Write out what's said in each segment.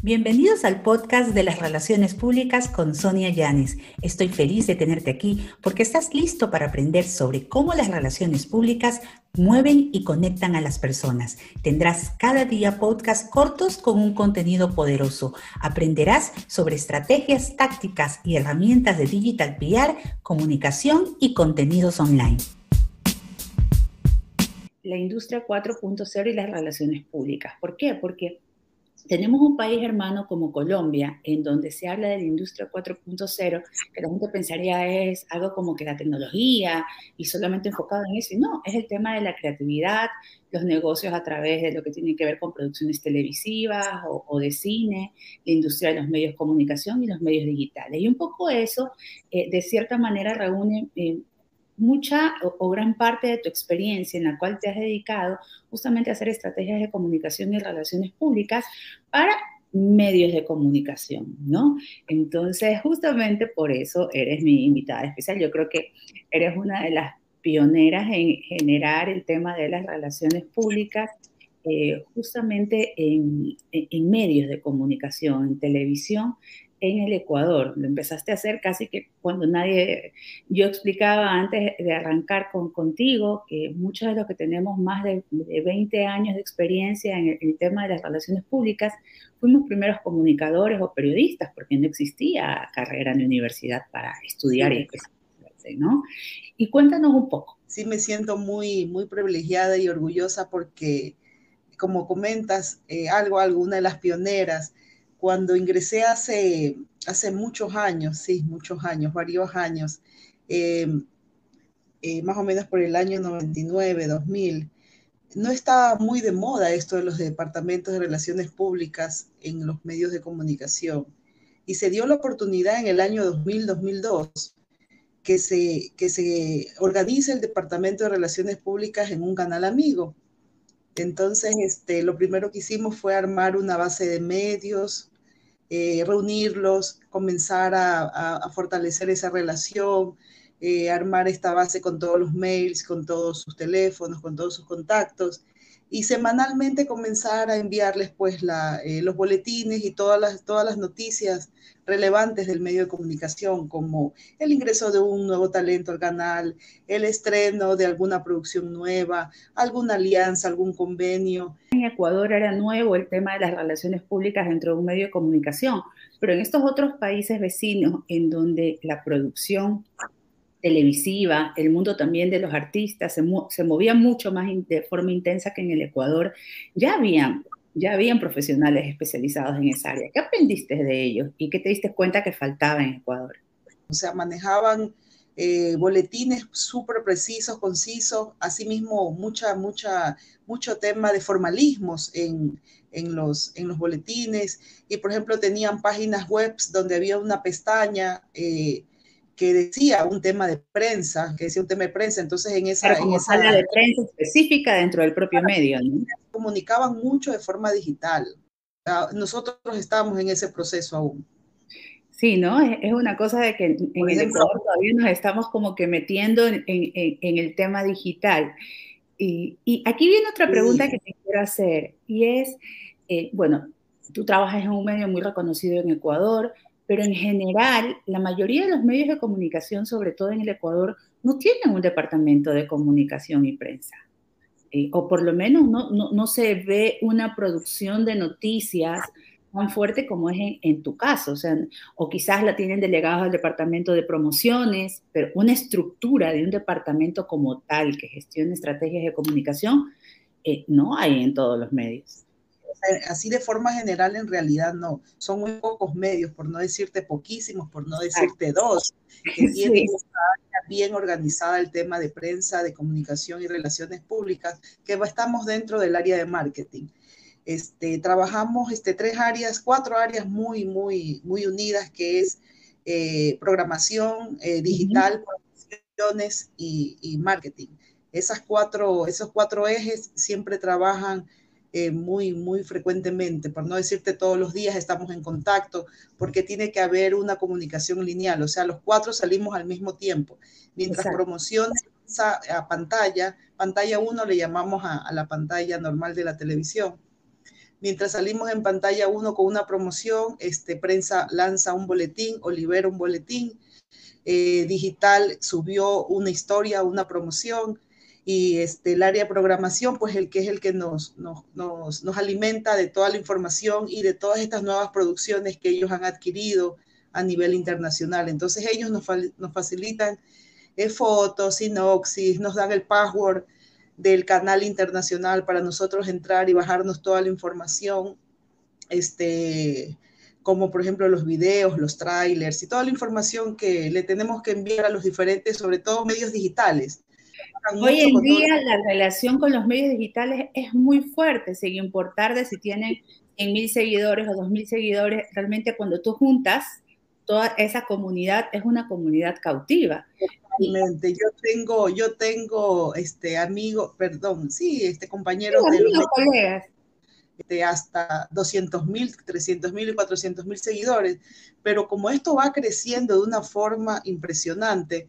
Bienvenidos al podcast de las relaciones públicas con Sonia Llanes. Estoy feliz de tenerte aquí porque estás listo para aprender sobre cómo las relaciones públicas mueven y conectan a las personas. Tendrás cada día podcasts cortos con un contenido poderoso. Aprenderás sobre estrategias, tácticas y herramientas de digital PR, comunicación y contenidos online. La industria 4.0 y las relaciones públicas. ¿Por qué? Porque tenemos un país hermano como Colombia, en donde se habla de la industria 4.0, que la gente pensaría es algo como que la tecnología y solamente enfocado en eso. No, es el tema de la creatividad, los negocios a través de lo que tiene que ver con producciones televisivas o, de cine, la industria de los medios de comunicación y los medios digitales. Y un poco eso, eh, de cierta manera, reúne eh, mucha o, gran parte de tu experiencia en la cual te has dedicado justamente a hacer estrategias de comunicación y relaciones públicas para medios de comunicación, ¿no? Entonces, justamente por eso eres mi invitada especial. Yo creo que eres una de las pioneras en generar el tema de las relaciones públicas eh, justamente en, en, medios de comunicación, en televisión, en el Ecuador. Lo empezaste a hacer casi que cuando nadie, yo explicaba antes de arrancar con, contigo que muchos de los que tenemos más de, 20 años de experiencia en el, tema de las relaciones públicas, fuimos primeros comunicadores o periodistas, porque no existía carrera en la universidad para estudiar y especializarse, ¿no? Y cuéntanos un poco. Sí, me siento muy, muy privilegiada y orgullosa porque, como comentas, eh, algo, alguna de las pioneras, cuando ingresé hace, hace muchos años, sí, muchos años, varios años, em, eh, más o menos por el año 99, 2000, no estaba muy de moda esto de los departamentos de relaciones públicas en los medios de comunicación. Y se dio la oportunidad en el año 2000-2002 que se, que se organice el Departamento de Relaciones Públicas en un canal amigo. Entonces, este, lo primero que hicimos fue armar una base de medios, eh, reunirlos, comenzar a, fortalecer esa relación, eh, armar esta base con todos los mails, con todos sus teléfonos, con todos sus contactos y semanalmente comenzar a enviarles pues eh, los boletines y todas las, todas las noticias relevantes del medio de comunicación, como el ingreso de un nuevo talento al canal, el estreno de alguna producción nueva, alguna alianza, algún convenio. En Ecuador era nuevo el tema de las relaciones públicas dentro de un medio de comunicación, pero en estos otros países vecinos en donde la producción televisiva, el mundo también de los artistas se, se movía mucho más de forma intensa que en el Ecuador, ya habían, ya habían profesionales especializados en esa área. ¿Qué aprendiste de ellos y qué te diste cuenta que faltaba en Ecuador? O sea, manejaban eh, boletines súper precisos, concisos, asimismo mucha, mucha, mucho tema de formalismos en, en, los, en los boletines y, por ejemplo, tenían páginas web donde había una pestaña eh, que decía un tema de prensa, que decía un tema de prensa, entonces en esa... en esa sala de prensa específica dentro del propio medio, ¿no? Comunicaban mucho de forma digital. Nosotros estábamos en ese proceso aún. Sí, ¿no? Es, una cosa de que en, el Ecuador todavía nos estamos como que metiendo en, el tema digital. Y, aquí viene otra pregunta que te quiero hacer, y es, eh, bueno, tú trabajas en un medio muy reconocido en Ecuador, pero en general la mayoría de los medios de comunicación, sobre todo en el Ecuador, no tienen un departamento de comunicación y prensa. Eh, o por lo menos no, no, se ve una producción de noticias tan fuerte como es en, tu caso, o, sea, o quizás la tienen delegados al departamento de promociones, pero una estructura de un departamento como tal que gestione estrategias de comunicación eh, no hay en todos los medios así de forma general en realidad no, son muy pocos medios, por no decirte poquísimos, por no decirte dos, que tienen bien organizada el tema de prensa, de comunicación y relaciones públicas, que estamos dentro del área de marketing. Este, trabajamos este, tres áreas, cuatro áreas muy, muy, muy unidas, que es eh, programación eh, digital, promociones y, y, marketing. Esas cuatro, esos cuatro ejes siempre trabajan eh, muy, muy frecuentemente, por no decirte todos los días estamos en contacto, porque tiene que haber una comunicación lineal, o sea, los cuatro salimos al mismo tiempo. Mientras promoción a pantalla, pantalla 1 le llamamos a, la pantalla normal de la televisión. Mientras salimos en pantalla uno con una promoción, este, prensa lanza un boletín o libera un boletín. Eh, digital subió una historia, una promoción. Y este, el área de programación, pues el que es el que nos, nos, nos, nos alimenta de toda la información y de todas estas nuevas producciones que ellos han adquirido a nivel internacional. Entonces ellos nos, nos facilitan eh, fotos, sinopsis, nos dan el password del canal internacional para nosotros entrar y bajarnos toda la información, este, como por ejemplo los videos, los trailers y toda la información que le tenemos que enviar a los diferentes, sobre todo medios digitales. Hoy en día la relación con los medios digitales es muy fuerte, sin importar de si tienen en mil seguidores o dos mil seguidores, realmente cuando tú juntas toda esa comunidad es una comunidad cautiva. Yo tengo, yo tengo este amigo, perdón, sí, este compañero de los colegas. De hasta 200 mil, 300 mil y 400 mil seguidores, pero como esto va creciendo de una forma impresionante,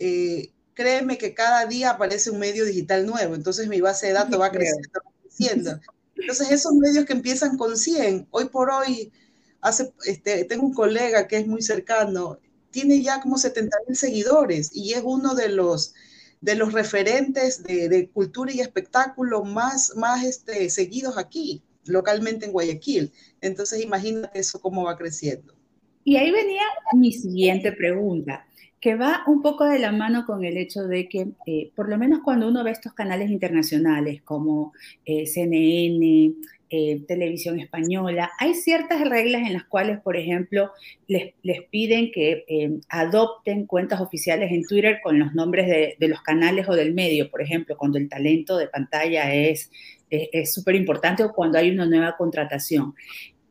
eh, créeme que cada día aparece un medio digital nuevo, entonces mi base de datos va creciendo, creciendo. Entonces esos medios que empiezan con 100, hoy por hoy, hace, este, tengo un colega que es muy cercano, tiene ya como 70 mil seguidores y es uno de los, de los referentes de, cultura y espectáculo más, más este, seguidos aquí, localmente en Guayaquil. Entonces, imagínate eso cómo va creciendo. Y ahí venía mi siguiente pregunta, que va un poco de la mano con el hecho de que, eh, por lo menos cuando uno ve estos canales internacionales como eh, CNN, eh, televisión española, hay ciertas reglas en las cuales, por ejemplo, les, les piden que adopten cuentas oficiales en Twitter con los nombres de, de, los canales o del medio, por ejemplo, cuando el talento de pantalla es súper importante o cuando hay una nueva contratación.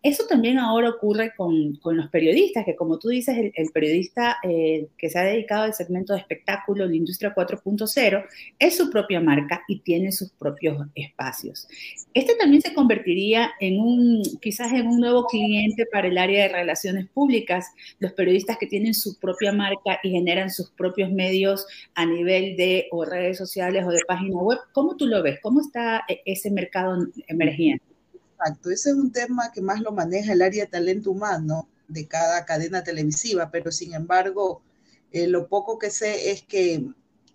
Eso también ahora ocurre con, los periodistas, que como tú dices, el, periodista eh, que se ha dedicado al segmento de espectáculo, la industria 4.0, es su propia marca y tiene sus propios espacios. Este también se convertiría en un, quizás en un nuevo cliente para el área de relaciones públicas, los periodistas que tienen su propia marca y generan sus propios medios a nivel de redes sociales o de página web. ¿Cómo tú lo ves? ¿Cómo está e, ese mercado emergiendo? Exacto, ese es un tema que más lo maneja el área de talento humano de cada cadena televisiva, pero sin embargo, eh, lo poco que sé es que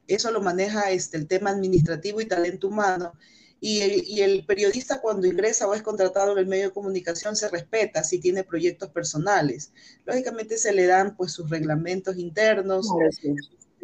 eso lo maneja este, el tema administrativo y talento humano. Y el, y el, periodista cuando ingresa o es contratado en el medio de comunicación se respeta si tiene proyectos personales. Lógicamente se le dan pues sus reglamentos internos.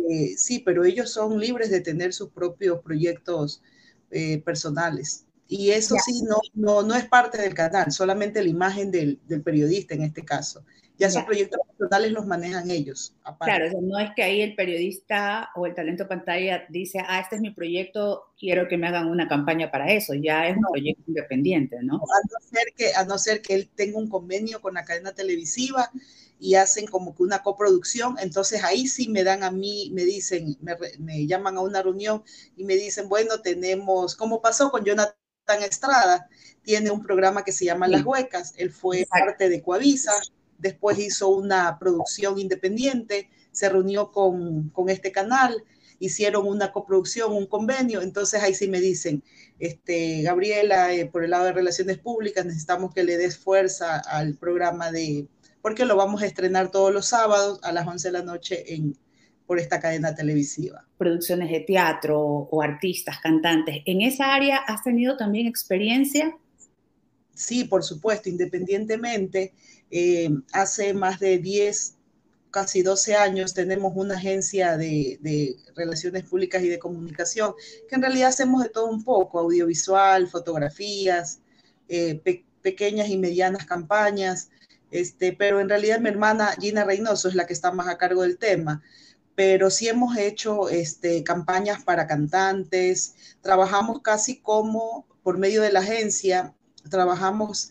Eh, sí, pero ellos son libres de tener sus propios proyectos eh, personales. Y eso sí, no, no, no es parte del canal, solamente la imagen del, del periodista en este caso. Ya esos proyectos personales los manejan ellos. Claro, no es que ahí el periodista o el talento pantalla dice, ah, este es mi proyecto, quiero que me hagan una campaña para eso. Ya es un proyecto independiente, ¿no? A no, ser que, a no ser que él tenga un convenio con la cadena televisiva y hacen como que una coproducción, entonces ahí sí me dan a mí, me dicen, me, me llaman a una reunión y me dicen, bueno, tenemos, como pasó con Jonathan Estrada tiene un programa que se llama Las Huecas. Él fue parte de Coavisa, después hizo una producción independiente, se reunió con, con este canal, hicieron una coproducción, un convenio. Entonces ahí sí me dicen, este, Gabriela, eh, por el lado de relaciones públicas, necesitamos que le des fuerza al programa de, porque lo vamos a estrenar todos los sábados a las 11 de la noche en por esta cadena televisiva. Producciones de teatro o artistas, cantantes. ¿En esa área has tenido también experiencia? Sí, por supuesto, independientemente. Eh, hace más de 10, casi 12 años tenemos una agencia de, de, relaciones públicas y de comunicación, que en realidad hacemos de todo un poco, audiovisual, fotografías, eh, pe pequeñas y medianas campañas, este, pero en realidad mi hermana Gina Reynoso es la que está más a cargo del tema pero sí hemos hecho este, campañas para cantantes, trabajamos casi como por medio de la agencia, trabajamos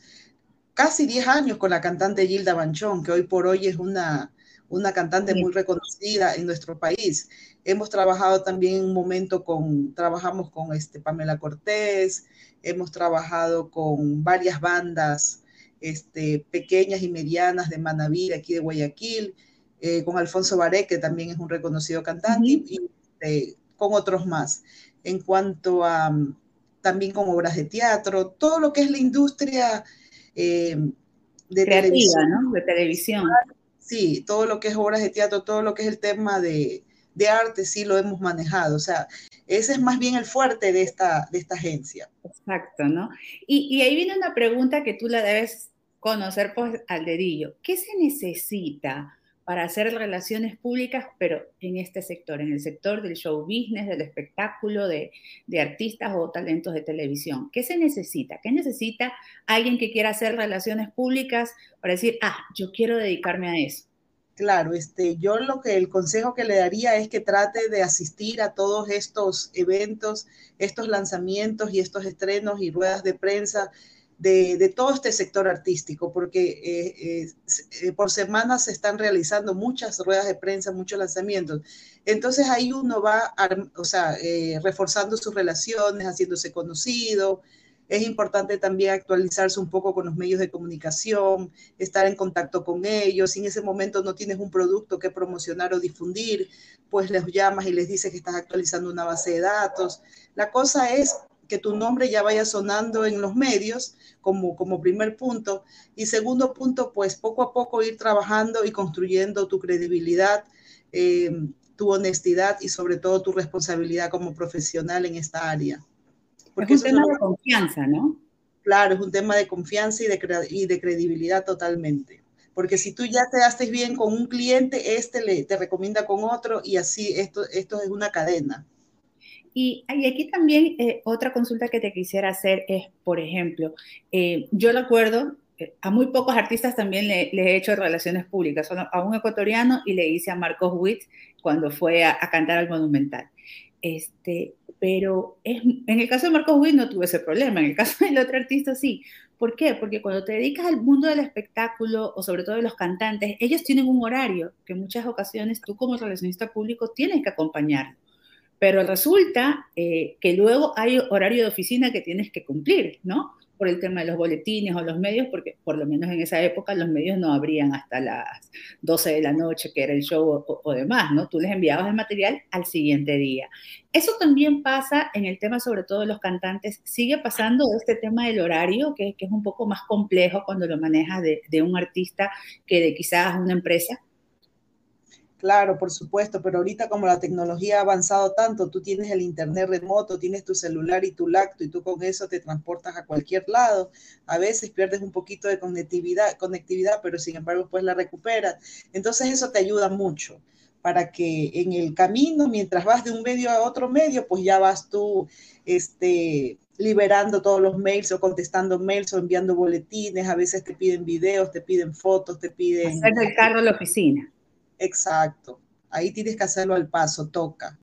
casi 10 años con la cantante Gilda Banchón, que hoy por hoy es una, una cantante muy reconocida en nuestro país. Hemos trabajado también en un momento con, trabajamos con este, Pamela Cortés, hemos trabajado con varias bandas este, pequeñas y medianas de Manaví, aquí de Guayaquil, eh, con Alfonso Baré, que también es un reconocido cantante, uh -huh. y, eh, con otros más. En cuanto a, también con obras de teatro, todo lo que es la industria eh, de televisión. ¿no? De televisión. Sí, todo lo que es obras de teatro, todo lo que es el tema de, de arte, sí lo hemos manejado. O sea, ese es más bien el fuerte de esta, de esta agencia. Exacto, ¿no? Y, y ahí viene una pregunta que tú la debes conocer pues, al dedillo. ¿Qué se necesita para hacer relaciones públicas, pero en este sector, en el sector del show business, del espectáculo, de, de, artistas o talentos de televisión. ¿Qué se necesita? ¿Qué necesita alguien que quiera hacer relaciones públicas para decir, ah, yo quiero dedicarme a eso? Claro, este, yo lo que el consejo que le daría es que trate de asistir a todos estos eventos, estos lanzamientos y estos estrenos y ruedas de prensa de, todo este sector artístico, porque eh, eh, eh, por semana se están realizando muchas ruedas de prensa, muchos lanzamientos. Entonces ahí uno va, o sea, reforzando sus relaciones, haciéndose conocido. Es importante también actualizarse un poco con los medios de comunicación, estar en contacto con ellos. Si en ese momento no tienes un producto que promocionar o difundir, pues les llamas y les dices que estás actualizando una base de datos. La cosa es que tu nombre ya vaya sonando en los medios como, como primer punto. Y segundo punto, pues poco a poco ir trabajando y construyendo tu credibilidad, eh, tu honestidad y sobre todo tu responsabilidad como profesional en esta área. Porque es un tema de confianza, ¿no? Claro, es un tema de confianza y de, y de credibilidad totalmente. Porque si tú ya te haces bien con un cliente, este le, te recomienda con otro y así esto, esto es una cadena. Y, aquí también eh, otra consulta que te quisiera hacer es, por ejemplo, eh, yo recuerdo, eh, a muy pocos artistas también le, he hecho relaciones públicas, a un ecuatoriano y le hice a Marcos Witt cuando fue a, cantar al Monumental. Este, pero en el caso de Marcos Witt no tuve ese problema, en el caso del otro artista sí. ¿Por qué? Porque cuando te dedicas al mundo del espectáculo o sobre todo de los cantantes, ellos tienen un horario que en muchas ocasiones tú como relacionista público tienes que acompañar pero resulta eh, que luego hay horario de oficina que tienes que cumplir, ¿no? Por el tema de los boletines o los medios, porque por lo menos en esa época los medios no abrían hasta las 12 de la noche, que era el show o, demás, ¿no? Tú les enviabas el material al siguiente día. Eso también pasa en el tema, sobre todo de los cantantes. Sigue pasando este tema del horario, que, es un poco más complejo cuando lo manejas de, de un artista que de quizás una empresa. Claro, por supuesto, pero ahorita como la tecnología ha avanzado tanto, tú tienes el internet remoto, tienes tu celular y tu lacto y tú con eso te transportas a cualquier lado. A veces pierdes un poquito de conectividad, conectividad pero sin embargo pues la recuperas. Entonces eso te ayuda mucho para que en el camino, mientras vas de un medio a otro medio, pues ya vas tú este, liberando todos los mails o contestando mails o enviando boletines. A veces te piden videos, te piden fotos, te piden... Hacer el carro a la oficina. Exacto. Ahí tienes que hacerlo al paso, toca.